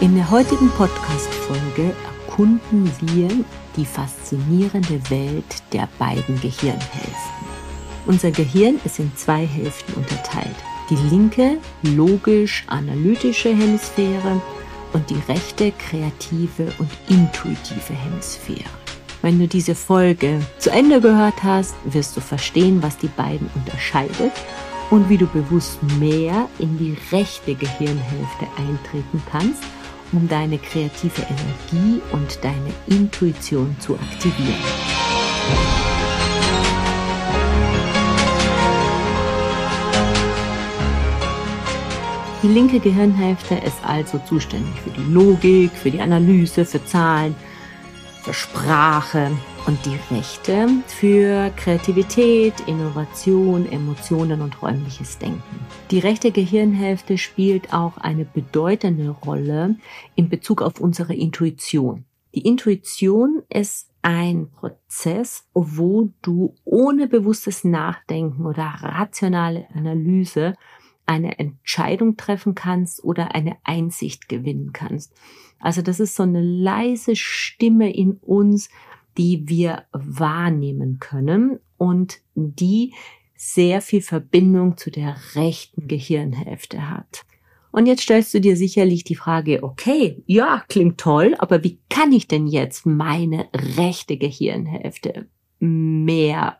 In der heutigen Podcast-Folge erkunden wir die faszinierende Welt der beiden Gehirnhälften. Unser Gehirn ist in zwei Hälften unterteilt. Die linke, logisch-analytische Hemisphäre und die rechte, kreative und intuitive Hemisphäre. Wenn du diese Folge zu Ende gehört hast, wirst du verstehen, was die beiden unterscheidet und wie du bewusst mehr in die rechte Gehirnhälfte eintreten kannst – um deine kreative Energie und deine Intuition zu aktivieren. Die linke Gehirnhälfte ist also zuständig für die Logik, für die Analyse, für Zahlen, für Sprache und die rechte für Kreativität, Innovation, Emotionen und räumliches Denken. Die rechte Gehirnhälfte spielt auch eine bedeutende Rolle in Bezug auf unsere Intuition. Die Intuition ist ein Prozess, wo du ohne bewusstes Nachdenken oder rationale Analyse eine Entscheidung treffen kannst oder eine Einsicht gewinnen kannst. Also das ist so eine leise Stimme in uns, die wir wahrnehmen können und die sehr viel Verbindung zu der rechten Gehirnhälfte hat. Und jetzt stellst du dir sicherlich die Frage, okay, ja, klingt toll, aber wie kann ich denn jetzt meine rechte Gehirnhälfte mehr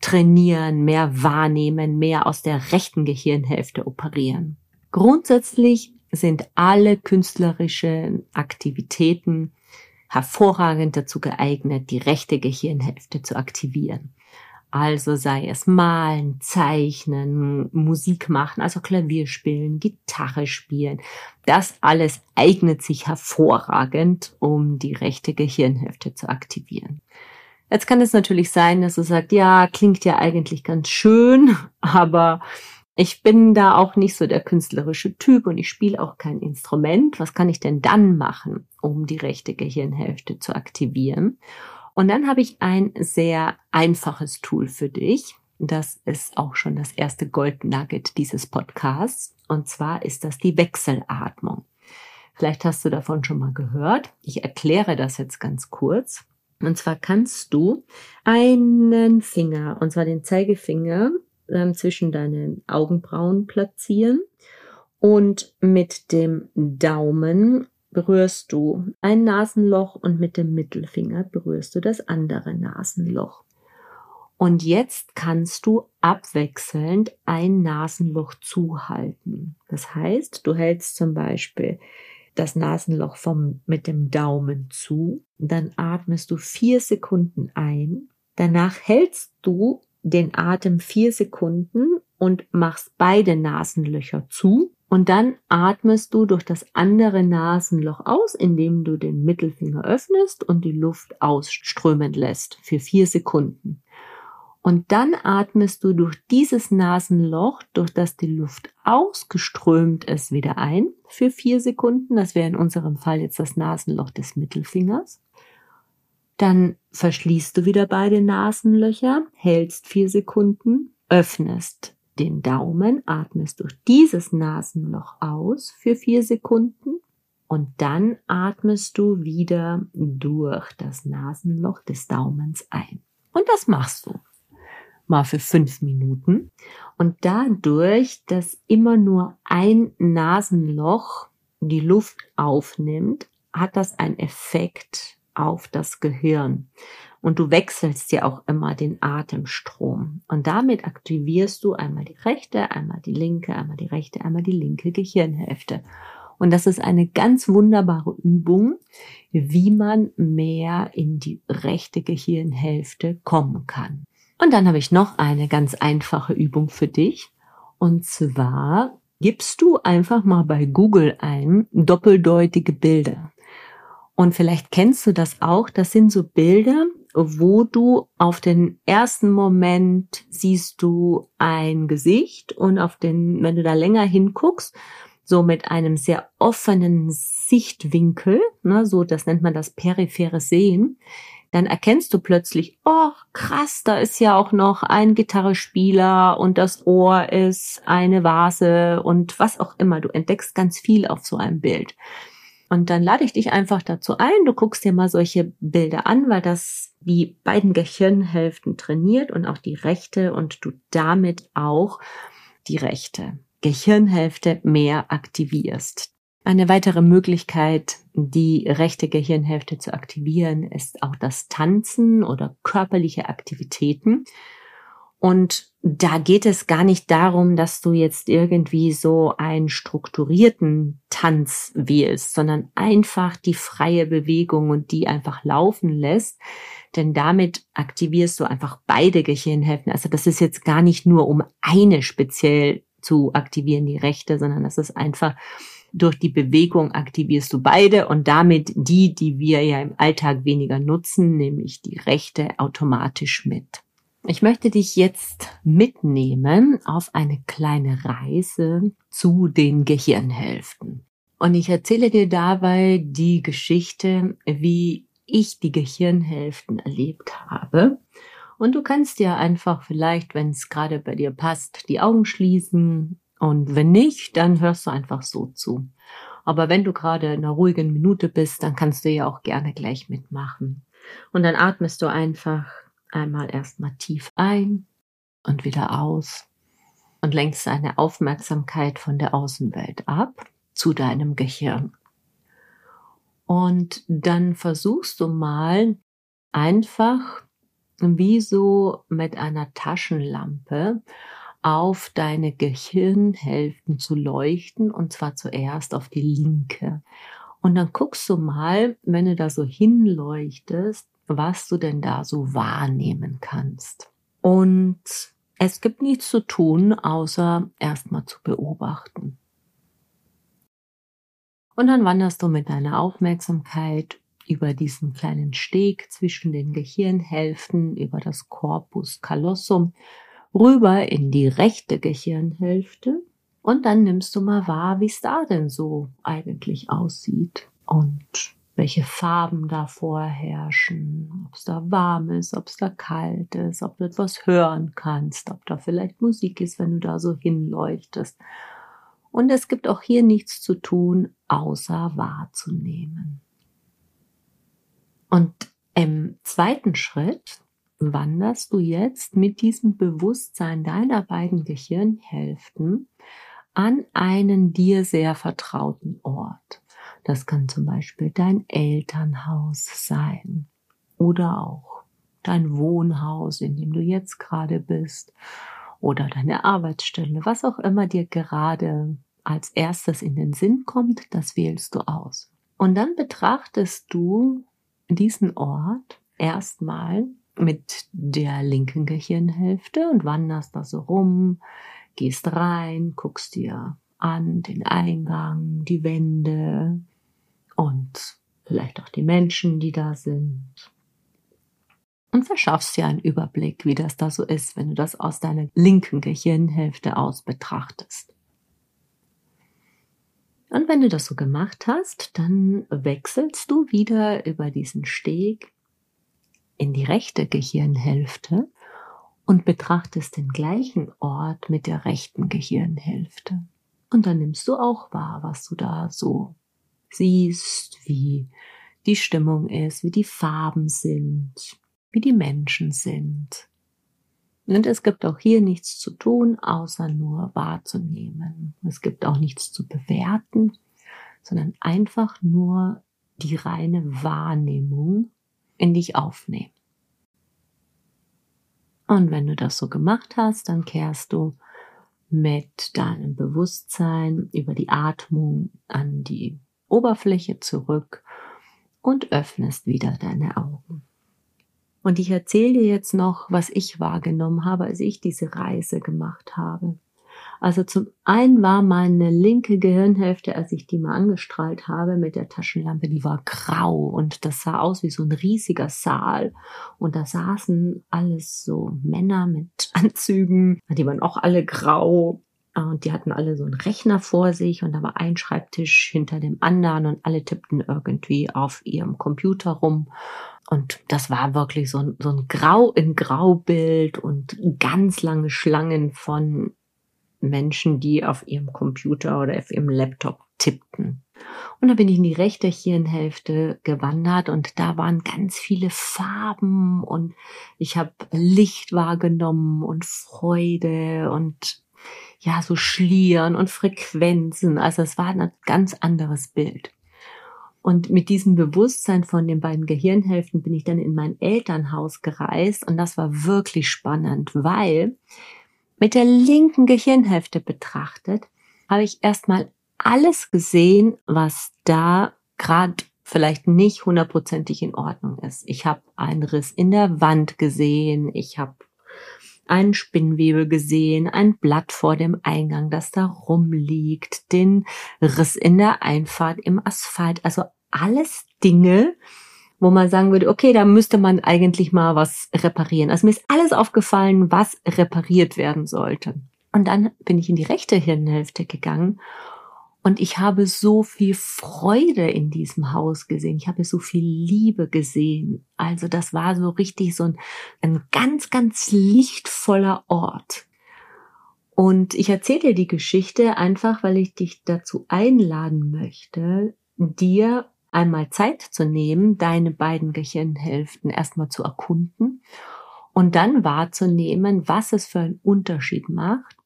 trainieren, mehr wahrnehmen, mehr aus der rechten Gehirnhälfte operieren? Grundsätzlich sind alle künstlerischen Aktivitäten hervorragend dazu geeignet, die rechte Gehirnhälfte zu aktivieren. Also sei es malen, zeichnen, Musik machen, also Klavier spielen, Gitarre spielen. Das alles eignet sich hervorragend, um die rechte Gehirnhälfte zu aktivieren. Jetzt kann es natürlich sein, dass du sagst, ja, klingt ja eigentlich ganz schön, aber ich bin da auch nicht so der künstlerische Typ und ich spiele auch kein Instrument. Was kann ich denn dann machen, um die rechte Gehirnhälfte zu aktivieren? Und dann habe ich ein sehr einfaches Tool für dich. Das ist auch schon das erste Gold Nugget dieses Podcasts. Und zwar ist das die Wechselatmung. Vielleicht hast du davon schon mal gehört. Ich erkläre das jetzt ganz kurz. Und zwar kannst du einen Finger, und zwar den Zeigefinger, äh, zwischen deinen Augenbrauen platzieren und mit dem Daumen berührst du ein Nasenloch und mit dem Mittelfinger berührst du das andere Nasenloch. Und jetzt kannst du abwechselnd ein Nasenloch zuhalten. Das heißt, du hältst zum Beispiel das Nasenloch vom, mit dem Daumen zu, dann atmest du vier Sekunden ein, danach hältst du den Atem vier Sekunden und machst beide Nasenlöcher zu. Und dann atmest du durch das andere Nasenloch aus, indem du den Mittelfinger öffnest und die Luft ausströmen lässt für vier Sekunden. Und dann atmest du durch dieses Nasenloch, durch das die Luft ausgeströmt ist, wieder ein für vier Sekunden. Das wäre in unserem Fall jetzt das Nasenloch des Mittelfingers. Dann verschließt du wieder beide Nasenlöcher, hältst vier Sekunden, öffnest den Daumen, atmest durch dieses Nasenloch aus für vier Sekunden und dann atmest du wieder durch das Nasenloch des Daumens ein. Und das machst du mal für fünf Minuten. Und dadurch, dass immer nur ein Nasenloch die Luft aufnimmt, hat das einen Effekt auf das Gehirn und du wechselst ja auch immer den Atemstrom. Und damit aktivierst du einmal die rechte, einmal die linke, einmal die rechte, einmal die linke Gehirnhälfte. Und das ist eine ganz wunderbare Übung, wie man mehr in die rechte Gehirnhälfte kommen kann. Und dann habe ich noch eine ganz einfache Übung für dich. Und zwar gibst du einfach mal bei Google ein doppeldeutige Bilder. Und vielleicht kennst du das auch. Das sind so Bilder, wo du auf den ersten Moment siehst du ein Gesicht und auf den, wenn du da länger hinguckst, so mit einem sehr offenen Sichtwinkel, ne, so das nennt man das periphere Sehen, dann erkennst du plötzlich, oh krass, da ist ja auch noch ein Gitarrespieler und das Ohr ist eine Vase und was auch immer. Du entdeckst ganz viel auf so einem Bild. Und dann lade ich dich einfach dazu ein. Du guckst dir mal solche Bilder an, weil das die beiden Gehirnhälften trainiert und auch die rechte und du damit auch die rechte Gehirnhälfte mehr aktivierst. Eine weitere Möglichkeit, die rechte Gehirnhälfte zu aktivieren, ist auch das Tanzen oder körperliche Aktivitäten. Und da geht es gar nicht darum, dass du jetzt irgendwie so einen strukturierten Tanz wählst, sondern einfach die freie Bewegung und die einfach laufen lässt. Denn damit aktivierst du einfach beide Gehirnhälften. Also das ist jetzt gar nicht nur um eine speziell zu aktivieren, die rechte, sondern das ist einfach durch die Bewegung aktivierst du beide und damit die, die wir ja im Alltag weniger nutzen, nämlich die rechte automatisch mit. Ich möchte dich jetzt mitnehmen auf eine kleine Reise zu den Gehirnhälften. Und ich erzähle dir dabei die Geschichte, wie ich die Gehirnhälften erlebt habe. Und du kannst dir einfach vielleicht, wenn es gerade bei dir passt, die Augen schließen. Und wenn nicht, dann hörst du einfach so zu. Aber wenn du gerade in einer ruhigen Minute bist, dann kannst du ja auch gerne gleich mitmachen. Und dann atmest du einfach einmal erstmal tief ein und wieder aus und lenkst deine Aufmerksamkeit von der Außenwelt ab zu deinem Gehirn. Und dann versuchst du mal einfach wie so mit einer Taschenlampe auf deine Gehirnhälften zu leuchten und zwar zuerst auf die linke. Und dann guckst du mal, wenn du da so hinleuchtest, was du denn da so wahrnehmen kannst. Und es gibt nichts zu tun, außer erstmal zu beobachten. Und dann wanderst du mit deiner Aufmerksamkeit über diesen kleinen Steg zwischen den Gehirnhälften, über das Corpus callosum, rüber in die rechte Gehirnhälfte. Und dann nimmst du mal wahr, wie es da denn so eigentlich aussieht. Und welche Farben da vorherrschen, ob es da warm ist, ob es da kalt ist, ob du etwas hören kannst, ob da vielleicht Musik ist, wenn du da so hinleuchtest. Und es gibt auch hier nichts zu tun, außer wahrzunehmen. Und im zweiten Schritt wanderst du jetzt mit diesem Bewusstsein deiner beiden Gehirnhälften an einen dir sehr vertrauten Ort. Das kann zum Beispiel dein Elternhaus sein oder auch dein Wohnhaus, in dem du jetzt gerade bist oder deine Arbeitsstelle, was auch immer dir gerade als erstes in den Sinn kommt, das wählst du aus. Und dann betrachtest du diesen Ort erstmal mit der linken Gehirnhälfte und wanderst da so rum, gehst rein, guckst dir an den Eingang, die Wände, und vielleicht auch die Menschen, die da sind. Und verschaffst dir einen Überblick, wie das da so ist, wenn du das aus deiner linken Gehirnhälfte aus betrachtest. Und wenn du das so gemacht hast, dann wechselst du wieder über diesen Steg in die rechte Gehirnhälfte und betrachtest den gleichen Ort mit der rechten Gehirnhälfte. Und dann nimmst du auch wahr, was du da so siehst, wie die Stimmung ist, wie die Farben sind, wie die Menschen sind. Und es gibt auch hier nichts zu tun, außer nur wahrzunehmen. Es gibt auch nichts zu bewerten, sondern einfach nur die reine Wahrnehmung in dich aufnehmen. Und wenn du das so gemacht hast, dann kehrst du mit deinem Bewusstsein über die Atmung an die Oberfläche zurück und öffnest wieder deine Augen. Und ich erzähle dir jetzt noch, was ich wahrgenommen habe, als ich diese Reise gemacht habe. Also zum einen war meine linke Gehirnhälfte, als ich die mal angestrahlt habe mit der Taschenlampe, die war grau und das sah aus wie so ein riesiger Saal. Und da saßen alles so Männer mit Anzügen, die waren auch alle grau und die hatten alle so einen Rechner vor sich und da war ein Schreibtisch hinter dem anderen und alle tippten irgendwie auf ihrem Computer rum. Und das war wirklich so ein, so ein Grau in Graubild und ganz lange Schlangen von Menschen, die auf ihrem Computer oder auf ihrem Laptop tippten. Und dann bin ich in die rechte Hirnhälfte gewandert und da waren ganz viele Farben und ich habe Licht wahrgenommen und Freude und ja, so Schlieren und Frequenzen. Also es war ein ganz anderes Bild. Und mit diesem Bewusstsein von den beiden Gehirnhälften bin ich dann in mein Elternhaus gereist und das war wirklich spannend, weil mit der linken Gehirnhälfte betrachtet habe ich erstmal alles gesehen, was da gerade vielleicht nicht hundertprozentig in Ordnung ist. Ich habe einen Riss in der Wand gesehen, ich habe einen Spinnwebel gesehen, ein Blatt vor dem Eingang, das da rumliegt, den Riss in der Einfahrt im Asphalt, also alles Dinge, wo man sagen würde, okay, da müsste man eigentlich mal was reparieren. Also mir ist alles aufgefallen, was repariert werden sollte. Und dann bin ich in die rechte Hirnhälfte gegangen und ich habe so viel Freude in diesem Haus gesehen. Ich habe so viel Liebe gesehen. Also das war so richtig so ein, ein ganz, ganz lichtvoller Ort. Und ich erzähle dir die Geschichte einfach, weil ich dich dazu einladen möchte, dir einmal Zeit zu nehmen, deine beiden Gehirnhälften erstmal zu erkunden und dann wahrzunehmen, was es für einen Unterschied macht,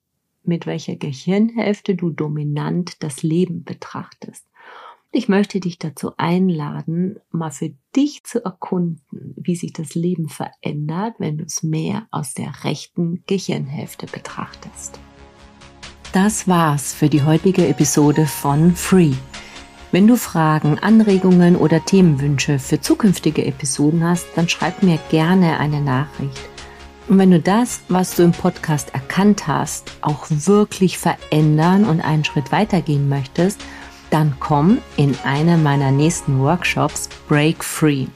mit welcher Gehirnhälfte du dominant das Leben betrachtest. Ich möchte dich dazu einladen, mal für dich zu erkunden, wie sich das Leben verändert, wenn du es mehr aus der rechten Gehirnhälfte betrachtest. Das war's für die heutige Episode von Free. Wenn du Fragen, Anregungen oder Themenwünsche für zukünftige Episoden hast, dann schreib mir gerne eine Nachricht. Und wenn du das, was du im Podcast erkannt hast, auch wirklich verändern und einen Schritt weitergehen möchtest, dann komm in einer meiner nächsten Workshops Break Free.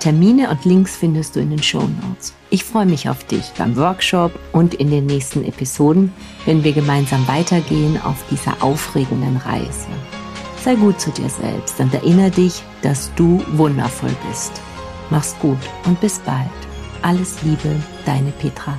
Termine und Links findest du in den Show Notes. Ich freue mich auf dich beim Workshop und in den nächsten Episoden, wenn wir gemeinsam weitergehen auf dieser aufregenden Reise. Sei gut zu dir selbst und erinnere dich, dass du wundervoll bist. Mach's gut und bis bald. Alles Liebe, deine Petra.